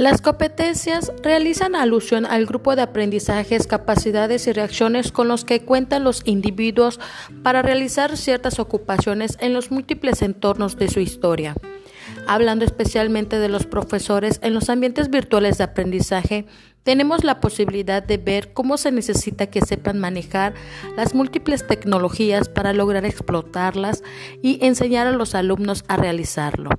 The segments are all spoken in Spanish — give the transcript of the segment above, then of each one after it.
Las competencias realizan alusión al grupo de aprendizajes, capacidades y reacciones con los que cuentan los individuos para realizar ciertas ocupaciones en los múltiples entornos de su historia. Hablando especialmente de los profesores en los ambientes virtuales de aprendizaje, tenemos la posibilidad de ver cómo se necesita que sepan manejar las múltiples tecnologías para lograr explotarlas y enseñar a los alumnos a realizarlo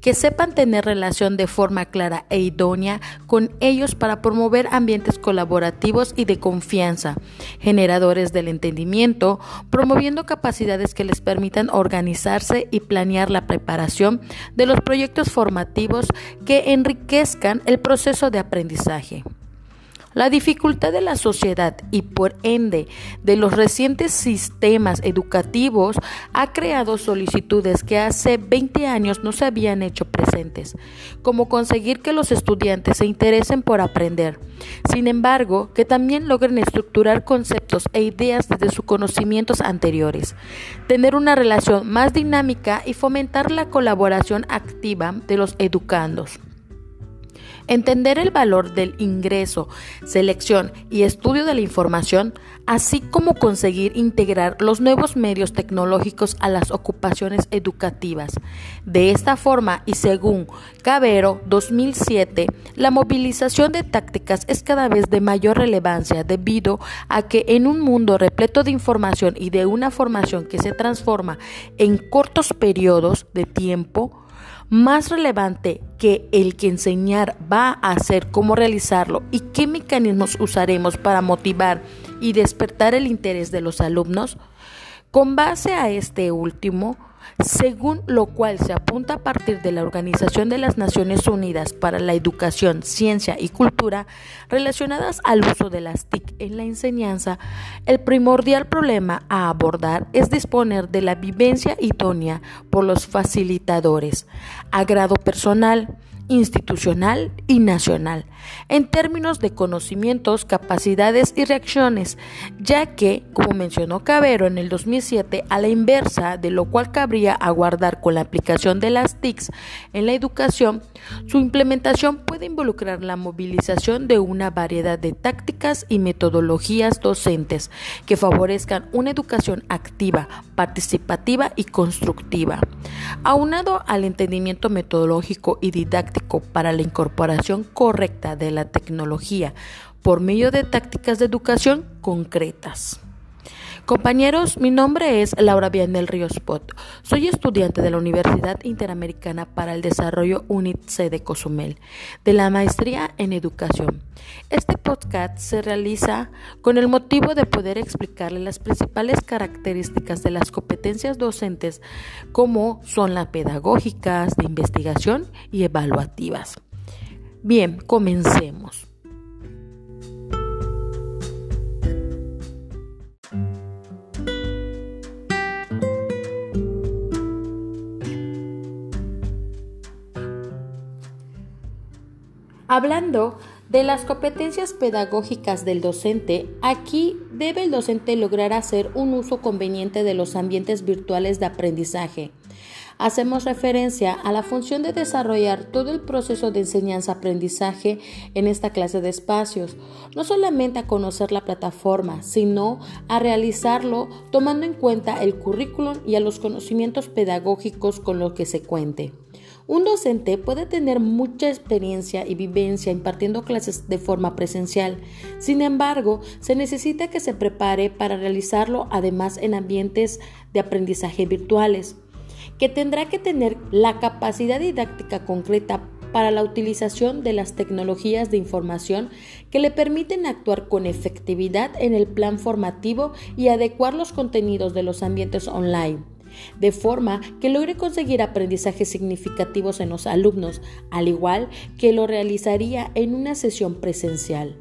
que sepan tener relación de forma clara e idónea con ellos para promover ambientes colaborativos y de confianza, generadores del entendimiento, promoviendo capacidades que les permitan organizarse y planear la preparación de los proyectos formativos que enriquezcan el proceso de aprendizaje. La dificultad de la sociedad y por ende de los recientes sistemas educativos ha creado solicitudes que hace 20 años no se habían hecho presentes, como conseguir que los estudiantes se interesen por aprender. Sin embargo, que también logren estructurar conceptos e ideas desde sus conocimientos anteriores, tener una relación más dinámica y fomentar la colaboración activa de los educandos. Entender el valor del ingreso, selección y estudio de la información, así como conseguir integrar los nuevos medios tecnológicos a las ocupaciones educativas. De esta forma, y según Cabero 2007, la movilización de tácticas es cada vez de mayor relevancia debido a que en un mundo repleto de información y de una formación que se transforma en cortos periodos de tiempo, más relevante que el que enseñar va a hacer cómo realizarlo y qué mecanismos usaremos para motivar y despertar el interés de los alumnos, con base a este último, según lo cual se apunta a partir de la Organización de las Naciones Unidas para la Educación, Ciencia y Cultura relacionadas al uso de las TIC en la enseñanza, el primordial problema a abordar es disponer de la vivencia idónea por los facilitadores, a grado personal, institucional y nacional, en términos de conocimientos, capacidades y reacciones, ya que, como mencionó Cabero en el 2007, a la inversa de lo cual cabría aguardar con la aplicación de las TICs en la educación, su implementación puede involucrar la movilización de una variedad de tácticas y metodologías docentes que favorezcan una educación activa, participativa y constructiva. Aunado al entendimiento metodológico y didáctico para la incorporación correcta de la tecnología por medio de tácticas de educación concretas. Compañeros, mi nombre es Laura Vianel Ríos Pot. Soy estudiante de la Universidad Interamericana para el Desarrollo UNITC de Cozumel, de la Maestría en Educación. Este podcast se realiza con el motivo de poder explicarle las principales características de las competencias docentes, como son las pedagógicas, de investigación y evaluativas. Bien, comencemos. Hablando de las competencias pedagógicas del docente, aquí debe el docente lograr hacer un uso conveniente de los ambientes virtuales de aprendizaje. Hacemos referencia a la función de desarrollar todo el proceso de enseñanza-aprendizaje en esta clase de espacios, no solamente a conocer la plataforma, sino a realizarlo tomando en cuenta el currículum y a los conocimientos pedagógicos con los que se cuente. Un docente puede tener mucha experiencia y vivencia impartiendo clases de forma presencial. Sin embargo, se necesita que se prepare para realizarlo además en ambientes de aprendizaje virtuales, que tendrá que tener la capacidad didáctica concreta para la utilización de las tecnologías de información que le permiten actuar con efectividad en el plan formativo y adecuar los contenidos de los ambientes online de forma que logre conseguir aprendizajes significativos en los alumnos, al igual que lo realizaría en una sesión presencial.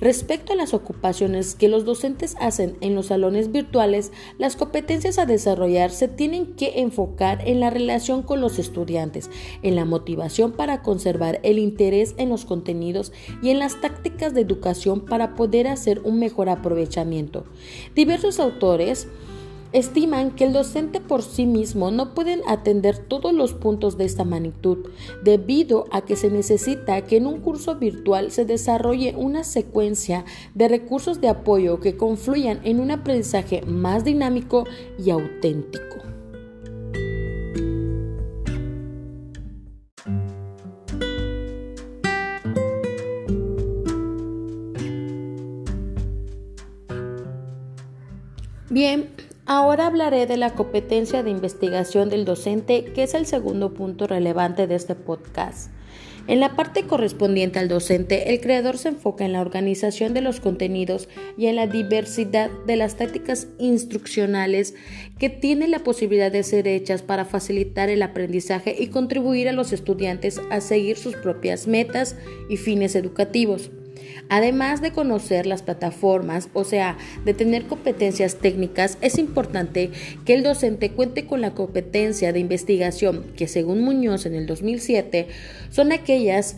Respecto a las ocupaciones que los docentes hacen en los salones virtuales, las competencias a desarrollar se tienen que enfocar en la relación con los estudiantes, en la motivación para conservar el interés en los contenidos y en las tácticas de educación para poder hacer un mejor aprovechamiento. Diversos autores estiman que el docente por sí mismo no puede atender todos los puntos de esta magnitud, debido a que se necesita que en un curso virtual se desarrolle una secuencia de recursos de apoyo que confluyan en un aprendizaje más dinámico y auténtico. Bien, ahora hablaré de la competencia de investigación del docente, que es el segundo punto relevante de este podcast. En la parte correspondiente al docente, el creador se enfoca en la organización de los contenidos y en la diversidad de las tácticas instruccionales que tienen la posibilidad de ser hechas para facilitar el aprendizaje y contribuir a los estudiantes a seguir sus propias metas y fines educativos. Además de conocer las plataformas, o sea, de tener competencias técnicas, es importante que el docente cuente con la competencia de investigación, que según Muñoz en el 2007 son aquellas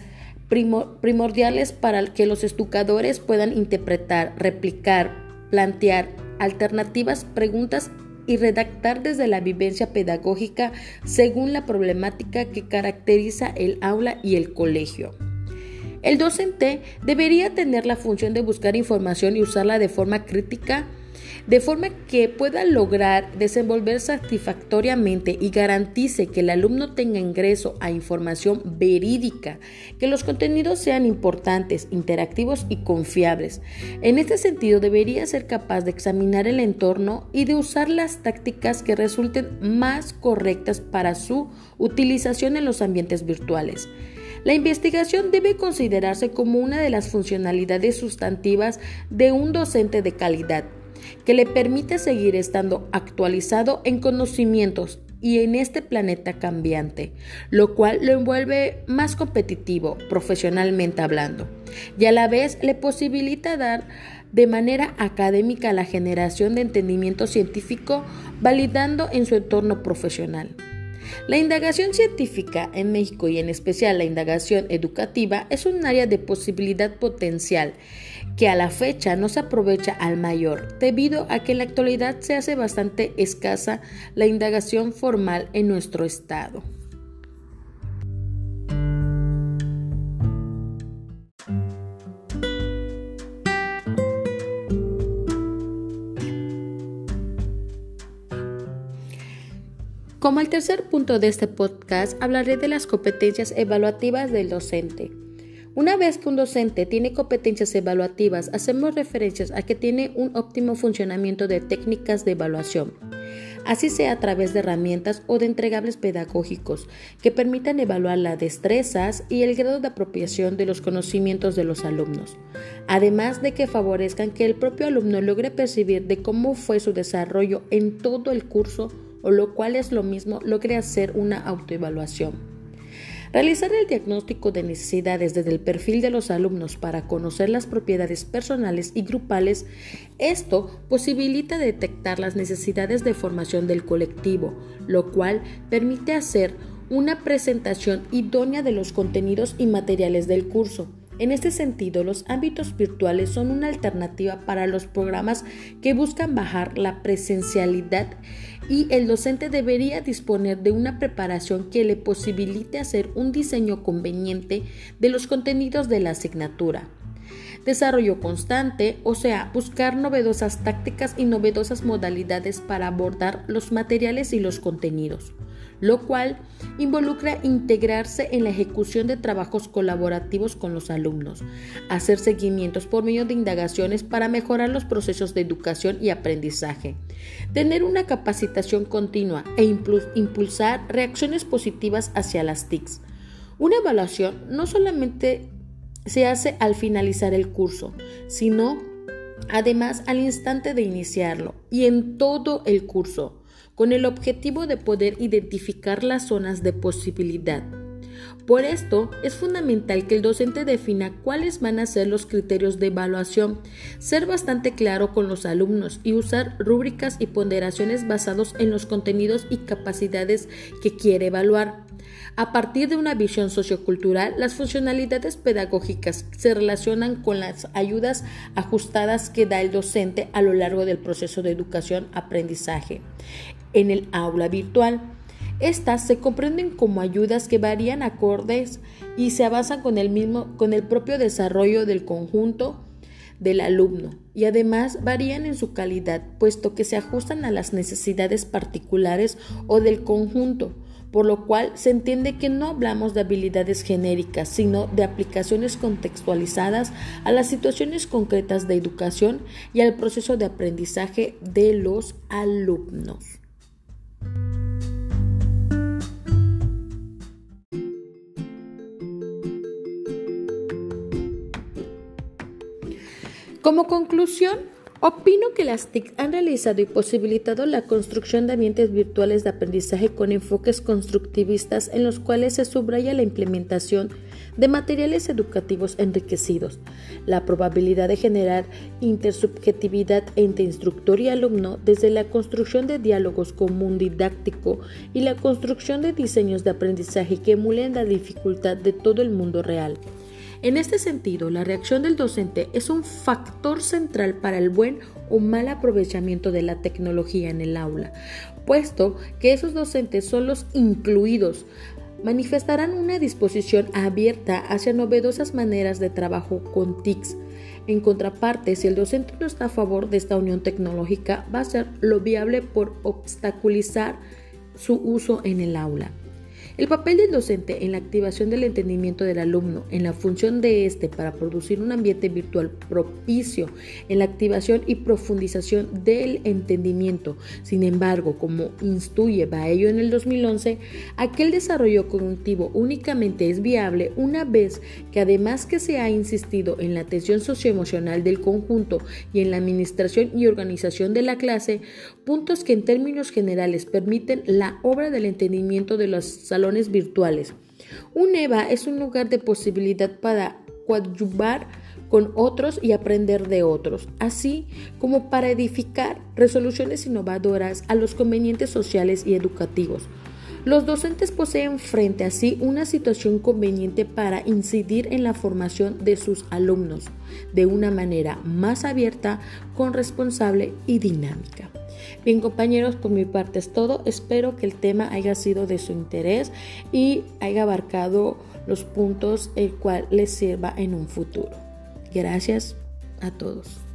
primordiales para que los educadores puedan interpretar, replicar, plantear alternativas, preguntas y redactar desde la vivencia pedagógica según la problemática que caracteriza el aula y el colegio. El docente debería tener la función de buscar información y usarla de forma crítica, de forma que pueda lograr desenvolver satisfactoriamente y garantice que el alumno tenga ingreso a información verídica, que los contenidos sean importantes, interactivos y confiables. En este sentido, debería ser capaz de examinar el entorno y de usar las tácticas que resulten más correctas para su utilización en los ambientes virtuales. La investigación debe considerarse como una de las funcionalidades sustantivas de un docente de calidad, que le permite seguir estando actualizado en conocimientos y en este planeta cambiante, lo cual lo envuelve más competitivo profesionalmente hablando, y a la vez le posibilita dar de manera académica la generación de entendimiento científico validando en su entorno profesional. La indagación científica en México y en especial la indagación educativa es un área de posibilidad potencial que a la fecha no se aprovecha al mayor, debido a que en la actualidad se hace bastante escasa la indagación formal en nuestro estado. Como el tercer punto de este podcast, hablaré de las competencias evaluativas del docente. Una vez que un docente tiene competencias evaluativas, hacemos referencias a que tiene un óptimo funcionamiento de técnicas de evaluación, así sea a través de herramientas o de entregables pedagógicos que permitan evaluar las destrezas y el grado de apropiación de los conocimientos de los alumnos, además de que favorezcan que el propio alumno logre percibir de cómo fue su desarrollo en todo el curso o lo cual es lo mismo, logre hacer una autoevaluación. Realizar el diagnóstico de necesidades desde el perfil de los alumnos para conocer las propiedades personales y grupales, esto posibilita detectar las necesidades de formación del colectivo, lo cual permite hacer una presentación idónea de los contenidos y materiales del curso. En este sentido, los ámbitos virtuales son una alternativa para los programas que buscan bajar la presencialidad y el docente debería disponer de una preparación que le posibilite hacer un diseño conveniente de los contenidos de la asignatura. Desarrollo constante, o sea, buscar novedosas tácticas y novedosas modalidades para abordar los materiales y los contenidos lo cual involucra integrarse en la ejecución de trabajos colaborativos con los alumnos, hacer seguimientos por medio de indagaciones para mejorar los procesos de educación y aprendizaje, tener una capacitación continua e impulsar reacciones positivas hacia las TICs. Una evaluación no solamente se hace al finalizar el curso, sino además al instante de iniciarlo y en todo el curso con el objetivo de poder identificar las zonas de posibilidad. Por esto, es fundamental que el docente defina cuáles van a ser los criterios de evaluación, ser bastante claro con los alumnos y usar rúbricas y ponderaciones basados en los contenidos y capacidades que quiere evaluar. A partir de una visión sociocultural, las funcionalidades pedagógicas se relacionan con las ayudas ajustadas que da el docente a lo largo del proceso de educación-aprendizaje en el aula virtual. Estas se comprenden como ayudas que varían acordes y se avanzan con el mismo con el propio desarrollo del conjunto del alumno y además varían en su calidad, puesto que se ajustan a las necesidades particulares o del conjunto por lo cual se entiende que no hablamos de habilidades genéricas, sino de aplicaciones contextualizadas a las situaciones concretas de educación y al proceso de aprendizaje de los alumnos. Como conclusión, Opino que las TIC han realizado y posibilitado la construcción de ambientes virtuales de aprendizaje con enfoques constructivistas en los cuales se subraya la implementación de materiales educativos enriquecidos, la probabilidad de generar intersubjetividad entre instructor y alumno desde la construcción de diálogos común didáctico y la construcción de diseños de aprendizaje que emulen la dificultad de todo el mundo real. En este sentido, la reacción del docente es un factor central para el buen o mal aprovechamiento de la tecnología en el aula, puesto que esos docentes son los incluidos manifestarán una disposición abierta hacia novedosas maneras de trabajo con TICs. En contraparte, si el docente no está a favor de esta unión tecnológica, va a ser lo viable por obstaculizar su uso en el aula. El papel del docente en la activación del entendimiento del alumno, en la función de éste para producir un ambiente virtual propicio en la activación y profundización del entendimiento. Sin embargo, como instruye Baello en el 2011, aquel desarrollo cognitivo únicamente es viable una vez que además que se ha insistido en la atención socioemocional del conjunto y en la administración y organización de la clase, puntos que en términos generales permiten la obra del entendimiento de los virtuales. Un EVA es un lugar de posibilidad para coadyuvar con otros y aprender de otros, así como para edificar resoluciones innovadoras a los convenientes sociales y educativos. Los docentes poseen frente a sí una situación conveniente para incidir en la formación de sus alumnos de una manera más abierta, con responsable y dinámica. Bien compañeros, por mi parte es todo. Espero que el tema haya sido de su interés y haya abarcado los puntos el cual les sirva en un futuro. Gracias a todos.